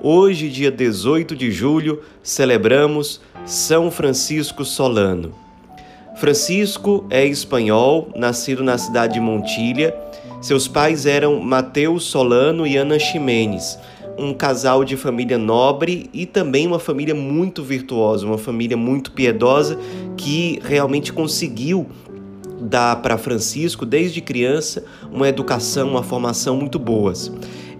Hoje, dia 18 de julho, celebramos São Francisco Solano. Francisco é espanhol, nascido na cidade de Montilha. Seus pais eram Mateus Solano e Ana Ximenes, um casal de família nobre e também uma família muito virtuosa, uma família muito piedosa que realmente conseguiu dar para Francisco, desde criança, uma educação, uma formação muito boas.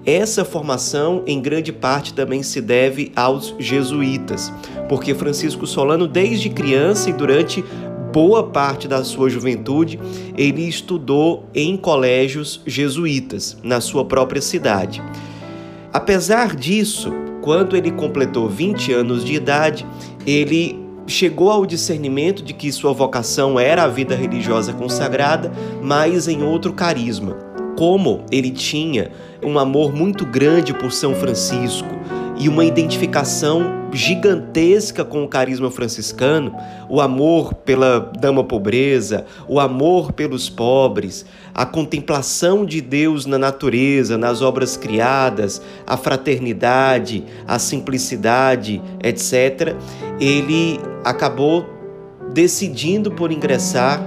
Essa formação, em grande parte, também se deve aos jesuítas, porque Francisco Solano, desde criança e durante boa parte da sua juventude, ele estudou em colégios jesuítas, na sua própria cidade. Apesar disso, quando ele completou 20 anos de idade, ele chegou ao discernimento de que sua vocação era a vida religiosa consagrada, mas em outro carisma como ele tinha um amor muito grande por São Francisco e uma identificação gigantesca com o carisma franciscano, o amor pela dama pobreza, o amor pelos pobres, a contemplação de Deus na natureza, nas obras criadas, a fraternidade, a simplicidade, etc. Ele acabou decidindo por ingressar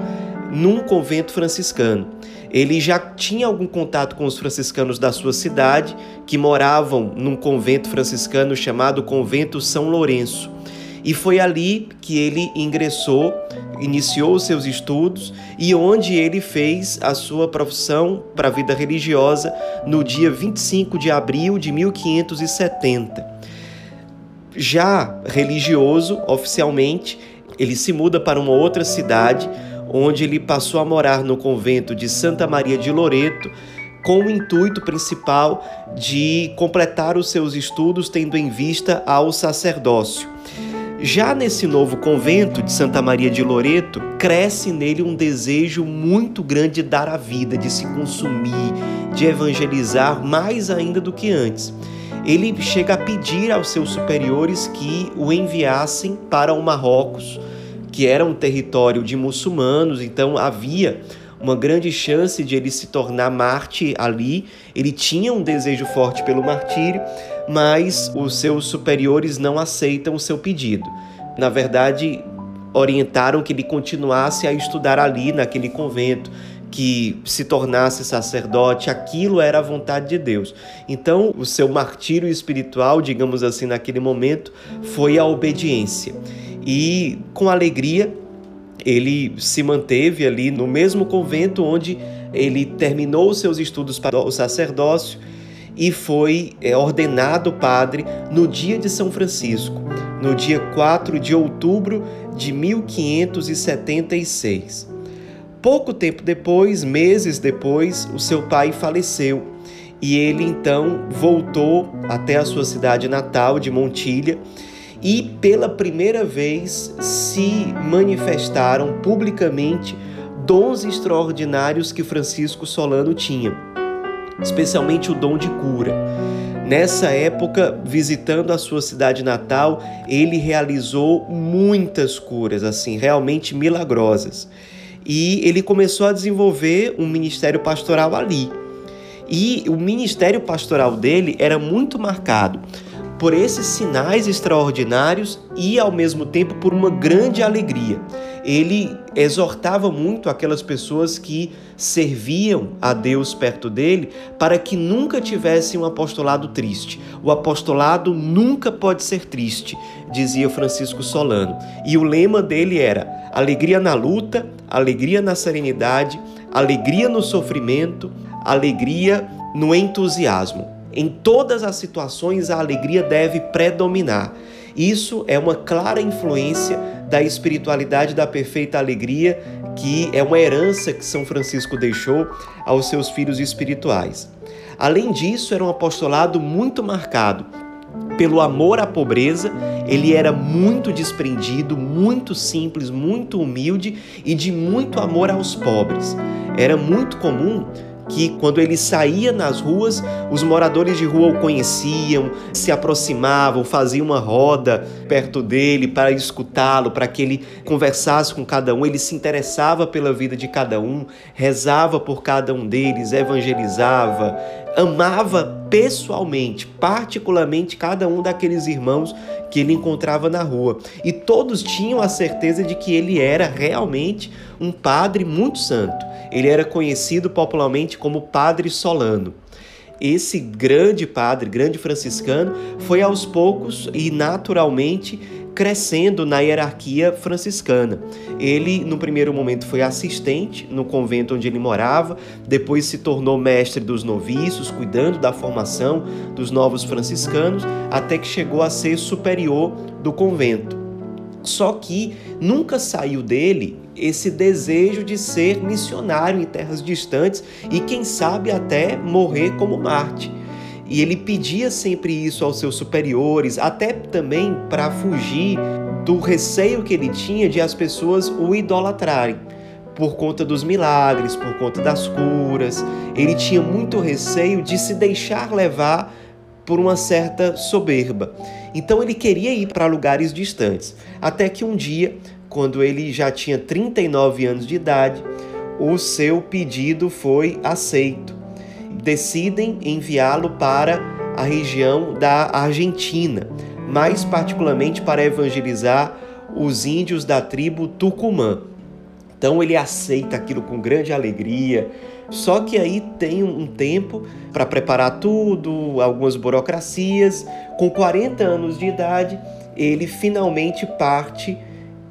num convento franciscano ele já tinha algum contato com os franciscanos da sua cidade, que moravam num convento franciscano chamado Convento São Lourenço. E foi ali que ele ingressou, iniciou os seus estudos e onde ele fez a sua profissão para a vida religiosa no dia 25 de abril de 1570. Já religioso, oficialmente, ele se muda para uma outra cidade onde ele passou a morar no convento de Santa Maria de Loreto, com o intuito principal de completar os seus estudos tendo em vista ao sacerdócio. Já nesse novo convento de Santa Maria de Loreto, cresce nele um desejo muito grande de dar a vida, de se consumir, de evangelizar mais ainda do que antes. Ele chega a pedir aos seus superiores que o enviassem para o Marrocos, que era um território de muçulmanos, então havia uma grande chance de ele se tornar Marte ali. Ele tinha um desejo forte pelo martírio, mas os seus superiores não aceitam o seu pedido. Na verdade, orientaram que ele continuasse a estudar ali naquele convento, que se tornasse sacerdote, aquilo era a vontade de Deus. Então, o seu martírio espiritual, digamos assim, naquele momento, foi a obediência e com alegria ele se manteve ali no mesmo convento onde ele terminou seus estudos para o sacerdócio e foi é, ordenado padre no dia de São Francisco, no dia 4 de outubro de 1576. Pouco tempo depois, meses depois, o seu pai faleceu e ele então voltou até a sua cidade natal de Montilha e pela primeira vez se manifestaram publicamente dons extraordinários que Francisco Solano tinha, especialmente o dom de cura. Nessa época, visitando a sua cidade natal, ele realizou muitas curas, assim, realmente milagrosas. E ele começou a desenvolver um ministério pastoral ali. E o ministério pastoral dele era muito marcado por esses sinais extraordinários e, ao mesmo tempo, por uma grande alegria. Ele exortava muito aquelas pessoas que serviam a Deus perto dele para que nunca tivessem um apostolado triste. O apostolado nunca pode ser triste, dizia Francisco Solano. E o lema dele era: alegria na luta, alegria na serenidade, alegria no sofrimento, alegria no entusiasmo. Em todas as situações, a alegria deve predominar. Isso é uma clara influência da espiritualidade da perfeita alegria, que é uma herança que São Francisco deixou aos seus filhos espirituais. Além disso, era um apostolado muito marcado pelo amor à pobreza, ele era muito desprendido, muito simples, muito humilde e de muito amor aos pobres. Era muito comum que quando ele saía nas ruas, os moradores de rua o conheciam, se aproximavam, faziam uma roda perto dele para escutá-lo, para que ele conversasse com cada um. Ele se interessava pela vida de cada um, rezava por cada um deles, evangelizava, amava pessoalmente, particularmente cada um daqueles irmãos que ele encontrava na rua. E todos tinham a certeza de que ele era realmente um padre muito santo. Ele era conhecido popularmente como Padre Solano. Esse grande padre, grande franciscano, foi aos poucos e naturalmente crescendo na hierarquia franciscana. Ele, no primeiro momento, foi assistente no convento onde ele morava, depois se tornou mestre dos noviços, cuidando da formação dos novos franciscanos, até que chegou a ser superior do convento. Só que nunca saiu dele esse desejo de ser missionário em terras distantes e, quem sabe, até morrer como Marte. E ele pedia sempre isso aos seus superiores, até também para fugir do receio que ele tinha de as pessoas o idolatrarem. Por conta dos milagres, por conta das curas, ele tinha muito receio de se deixar levar por uma certa soberba. Então ele queria ir para lugares distantes. Até que um dia, quando ele já tinha 39 anos de idade, o seu pedido foi aceito. Decidem enviá-lo para a região da Argentina, mais particularmente para evangelizar os índios da tribo Tucumã. Então ele aceita aquilo com grande alegria, só que aí tem um tempo para preparar tudo, algumas burocracias. Com 40 anos de idade, ele finalmente parte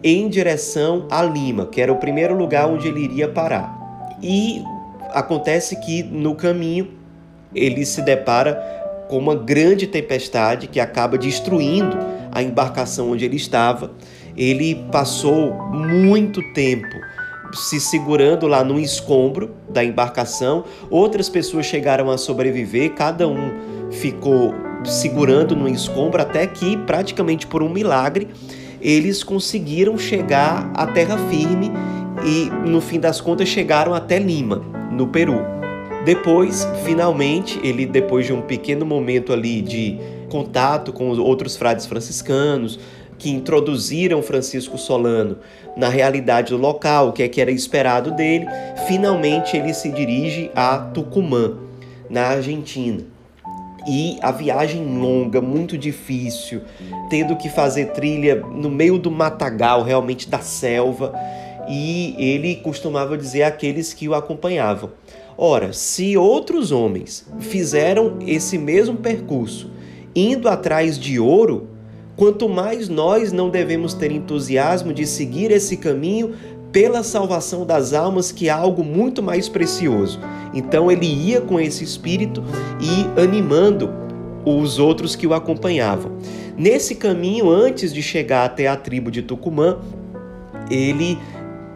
em direção a Lima, que era o primeiro lugar onde ele iria parar. E acontece que no caminho ele se depara com uma grande tempestade que acaba destruindo a embarcação onde ele estava. Ele passou muito tempo se segurando lá no escombro da embarcação. Outras pessoas chegaram a sobreviver, cada um ficou segurando no escombro até que, praticamente por um milagre, eles conseguiram chegar à terra firme e, no fim das contas, chegaram até Lima, no Peru. Depois, finalmente, ele, depois de um pequeno momento ali de contato com os outros frades franciscanos, que introduziram Francisco Solano na realidade local, o que é que era esperado dele, finalmente ele se dirige a Tucumã, na Argentina. E a viagem longa, muito difícil, tendo que fazer trilha no meio do matagal, realmente da selva, e ele costumava dizer àqueles que o acompanhavam: Ora, se outros homens fizeram esse mesmo percurso indo atrás de ouro, quanto mais nós não devemos ter entusiasmo de seguir esse caminho pela salvação das almas, que é algo muito mais precioso. Então ele ia com esse espírito e animando os outros que o acompanhavam. Nesse caminho, antes de chegar até a tribo de Tucumã, ele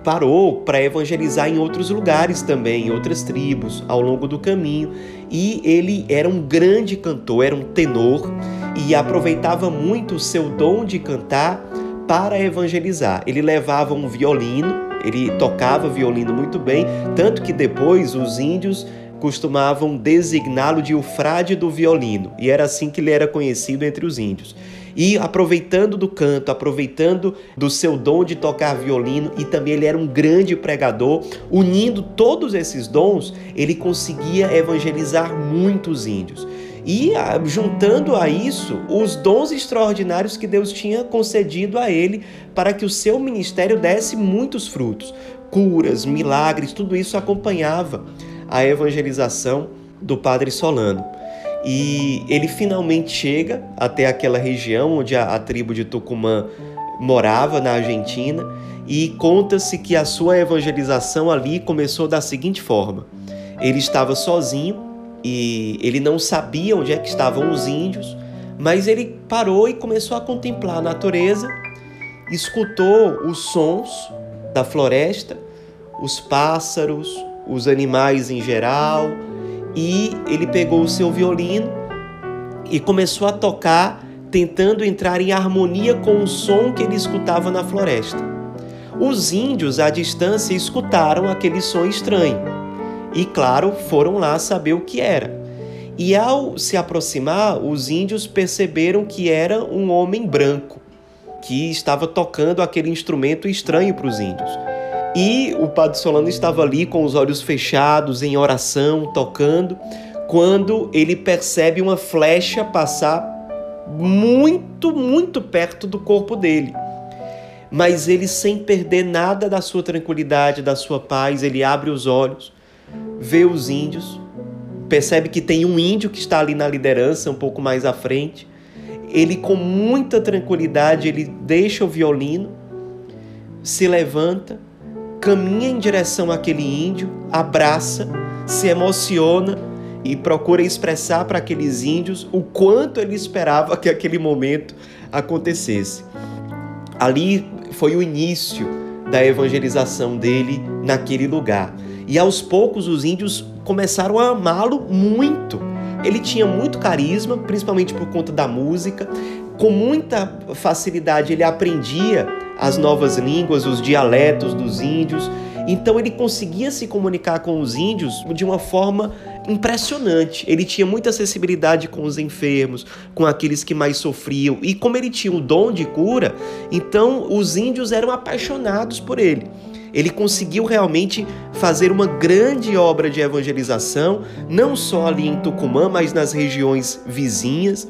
parou para evangelizar em outros lugares também, em outras tribos, ao longo do caminho. E ele era um grande cantor, era um tenor e aproveitava muito o seu dom de cantar para evangelizar. Ele levava um violino, ele tocava violino muito bem, tanto que depois os índios costumavam designá-lo de o frade do violino, e era assim que ele era conhecido entre os índios. E aproveitando do canto, aproveitando do seu dom de tocar violino, e também ele era um grande pregador, unindo todos esses dons, ele conseguia evangelizar muitos índios. E ah, juntando a isso os dons extraordinários que Deus tinha concedido a ele para que o seu ministério desse muitos frutos. Curas, milagres, tudo isso acompanhava a evangelização do Padre Solano. E ele finalmente chega até aquela região onde a, a tribo de Tucumã morava, na Argentina, e conta-se que a sua evangelização ali começou da seguinte forma: ele estava sozinho e ele não sabia onde é que estavam os índios, mas ele parou e começou a contemplar a natureza, escutou os sons da floresta, os pássaros, os animais em geral, e ele pegou o seu violino e começou a tocar tentando entrar em harmonia com o som que ele escutava na floresta. Os índios à distância escutaram aquele som estranho e, claro, foram lá saber o que era. E ao se aproximar, os índios perceberam que era um homem branco que estava tocando aquele instrumento estranho para os índios. E o Padre Solano estava ali com os olhos fechados, em oração, tocando, quando ele percebe uma flecha passar muito, muito perto do corpo dele. Mas ele, sem perder nada da sua tranquilidade, da sua paz, ele abre os olhos, vê os índios, percebe que tem um índio que está ali na liderança, um pouco mais à frente. Ele, com muita tranquilidade, ele deixa o violino, se levanta, caminha em direção àquele índio, abraça, se emociona e procura expressar para aqueles índios o quanto ele esperava que aquele momento acontecesse. Ali foi o início da evangelização dele naquele lugar. E aos poucos os índios começaram a amá-lo muito. Ele tinha muito carisma, principalmente por conta da música. Com muita facilidade ele aprendia as novas línguas, os dialetos dos índios. Então ele conseguia se comunicar com os índios de uma forma impressionante. Ele tinha muita acessibilidade com os enfermos, com aqueles que mais sofriam. E como ele tinha o dom de cura, então os índios eram apaixonados por ele. Ele conseguiu realmente fazer uma grande obra de evangelização, não só ali em Tucumã, mas nas regiões vizinhas.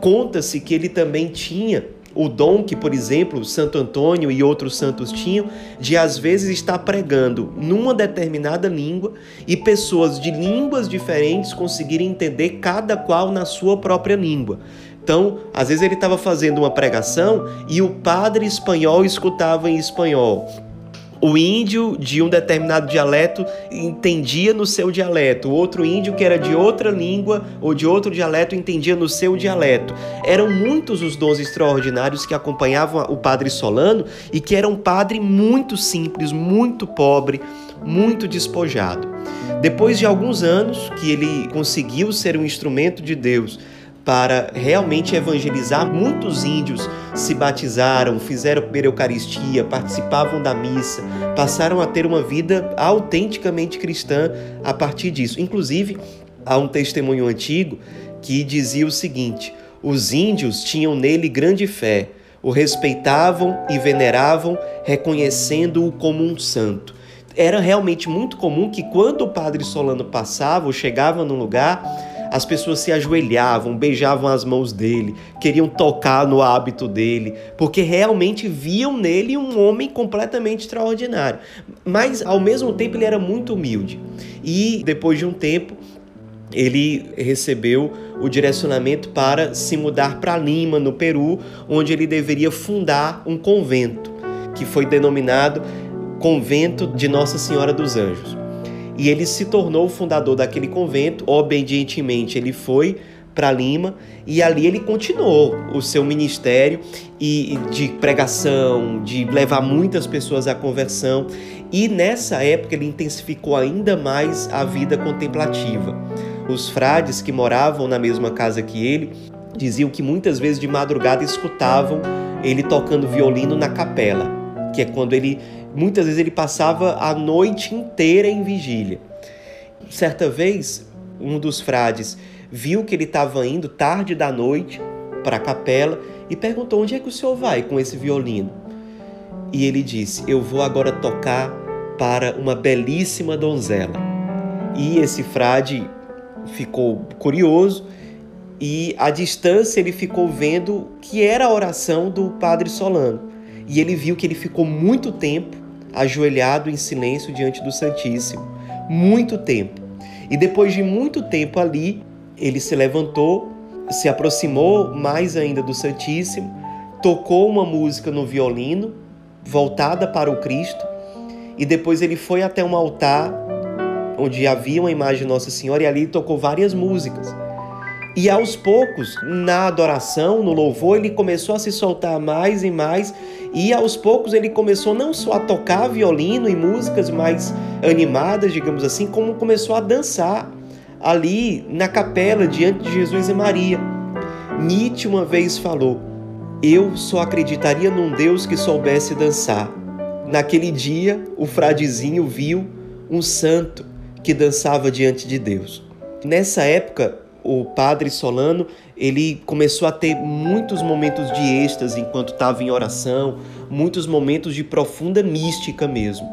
Conta-se que ele também tinha o dom que, por exemplo, Santo Antônio e outros santos tinham de às vezes estar pregando numa determinada língua e pessoas de línguas diferentes conseguirem entender cada qual na sua própria língua. Então, às vezes ele estava fazendo uma pregação e o padre espanhol escutava em espanhol o índio de um determinado dialeto entendia no seu dialeto, o outro índio que era de outra língua ou de outro dialeto entendia no seu dialeto. Eram muitos os dons extraordinários que acompanhavam o padre Solano e que era um padre muito simples, muito pobre, muito despojado. Depois de alguns anos que ele conseguiu ser um instrumento de Deus, para realmente evangelizar. Muitos índios se batizaram, fizeram a Eucaristia, participavam da missa, passaram a ter uma vida autenticamente cristã a partir disso. Inclusive, há um testemunho antigo que dizia o seguinte: os índios tinham nele grande fé, o respeitavam e veneravam, reconhecendo-o como um santo. Era realmente muito comum que quando o padre Solano passava ou chegava num lugar, as pessoas se ajoelhavam, beijavam as mãos dele, queriam tocar no hábito dele, porque realmente viam nele um homem completamente extraordinário. Mas ao mesmo tempo ele era muito humilde. E depois de um tempo, ele recebeu o direcionamento para se mudar para Lima, no Peru, onde ele deveria fundar um convento, que foi denominado Convento de Nossa Senhora dos Anjos e ele se tornou o fundador daquele convento. Obedientemente, ele foi para Lima e ali ele continuou o seu ministério e de pregação, de levar muitas pessoas à conversão. E nessa época ele intensificou ainda mais a vida contemplativa. Os frades que moravam na mesma casa que ele diziam que muitas vezes de madrugada escutavam ele tocando violino na capela, que é quando ele Muitas vezes ele passava a noite inteira em vigília. Certa vez, um dos frades viu que ele estava indo tarde da noite para a capela e perguntou: Onde é que o senhor vai com esse violino? E ele disse: Eu vou agora tocar para uma belíssima donzela. E esse frade ficou curioso e à distância ele ficou vendo que era a oração do padre Solano. E ele viu que ele ficou muito tempo ajoelhado em silêncio diante do Santíssimo. Muito tempo. E depois de muito tempo ali, ele se levantou, se aproximou mais ainda do Santíssimo, tocou uma música no violino, voltada para o Cristo, e depois ele foi até um altar onde havia uma imagem de Nossa Senhora e ali tocou várias músicas. E aos poucos, na adoração, no louvor, ele começou a se soltar mais e mais, e aos poucos ele começou não só a tocar violino e músicas mais animadas, digamos assim, como começou a dançar ali na capela diante de Jesus e Maria. Nietzsche uma vez falou: Eu só acreditaria num Deus que soubesse dançar. Naquele dia, o fradezinho viu um santo que dançava diante de Deus. Nessa época, o padre Solano ele começou a ter muitos momentos de êxtase enquanto estava em oração, muitos momentos de profunda mística mesmo.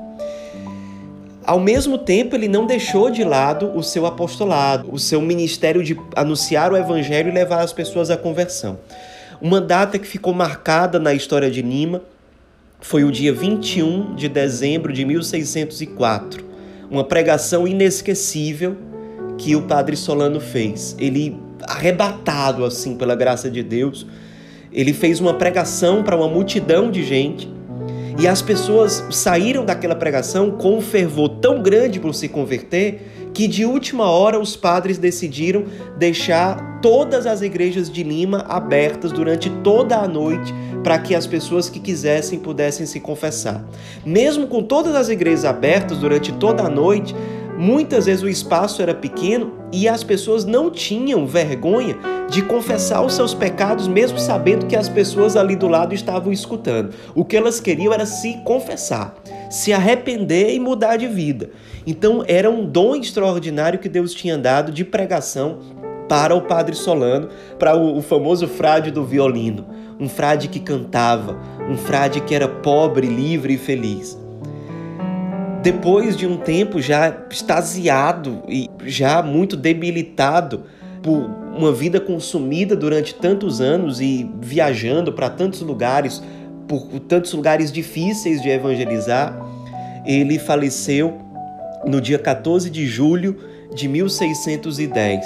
Ao mesmo tempo, ele não deixou de lado o seu apostolado, o seu ministério de anunciar o evangelho e levar as pessoas à conversão. Uma data que ficou marcada na história de Lima foi o dia 21 de dezembro de 1604, uma pregação inesquecível que o padre Solano fez. Ele, arrebatado assim pela graça de Deus, ele fez uma pregação para uma multidão de gente e as pessoas saíram daquela pregação com um fervor tão grande por se converter que de última hora os padres decidiram deixar todas as igrejas de Lima abertas durante toda a noite para que as pessoas que quisessem pudessem se confessar. Mesmo com todas as igrejas abertas durante toda a noite, Muitas vezes o espaço era pequeno e as pessoas não tinham vergonha de confessar os seus pecados, mesmo sabendo que as pessoas ali do lado estavam escutando. O que elas queriam era se confessar, se arrepender e mudar de vida. Então era um dom extraordinário que Deus tinha dado de pregação para o Padre Solano, para o, famoso frade do violino, um frade que cantava, um frade que era pobre, livre e feliz depois de um tempo já extasiado e já muito debilitado por uma vida consumida durante tantos anos e viajando para tantos lugares, por tantos lugares difíceis de evangelizar, ele faleceu no dia 14 de julho de 1610.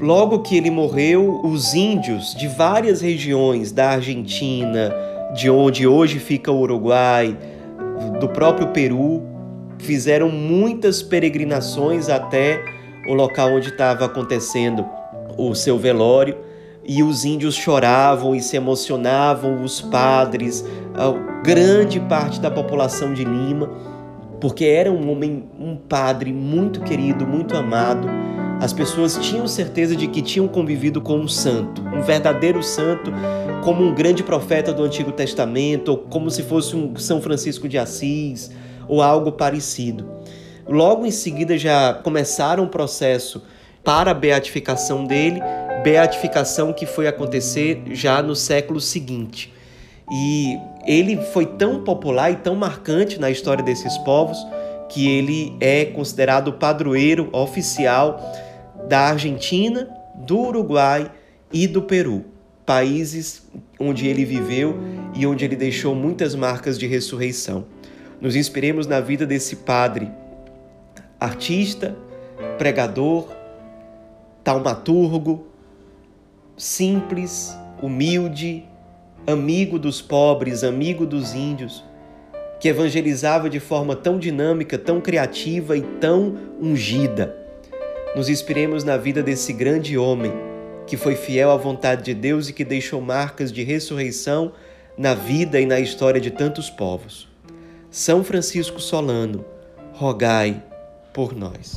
Logo que ele morreu, os índios de várias regiões da Argentina, de onde hoje fica o Uruguai, do próprio Peru fizeram muitas peregrinações até o local onde estava acontecendo o seu velório e os índios choravam e se emocionavam, os padres, a grande parte da população de Lima, porque era um homem, um padre muito querido, muito amado. As pessoas tinham certeza de que tinham convivido com um santo, um verdadeiro santo, como um grande profeta do Antigo Testamento, ou como se fosse um São Francisco de Assis, ou algo parecido. Logo em seguida já começaram o processo para a beatificação dele, beatificação que foi acontecer já no século seguinte. E ele foi tão popular e tão marcante na história desses povos que ele é considerado padroeiro oficial da Argentina, do Uruguai e do Peru países onde ele viveu e onde ele deixou muitas marcas de ressurreição. Nos inspiremos na vida desse padre, artista, pregador, taumaturgo, simples, humilde, amigo dos pobres, amigo dos índios, que evangelizava de forma tão dinâmica, tão criativa e tão ungida. Nos inspiremos na vida desse grande homem que foi fiel à vontade de Deus e que deixou marcas de ressurreição na vida e na história de tantos povos. São Francisco Solano, rogai por nós.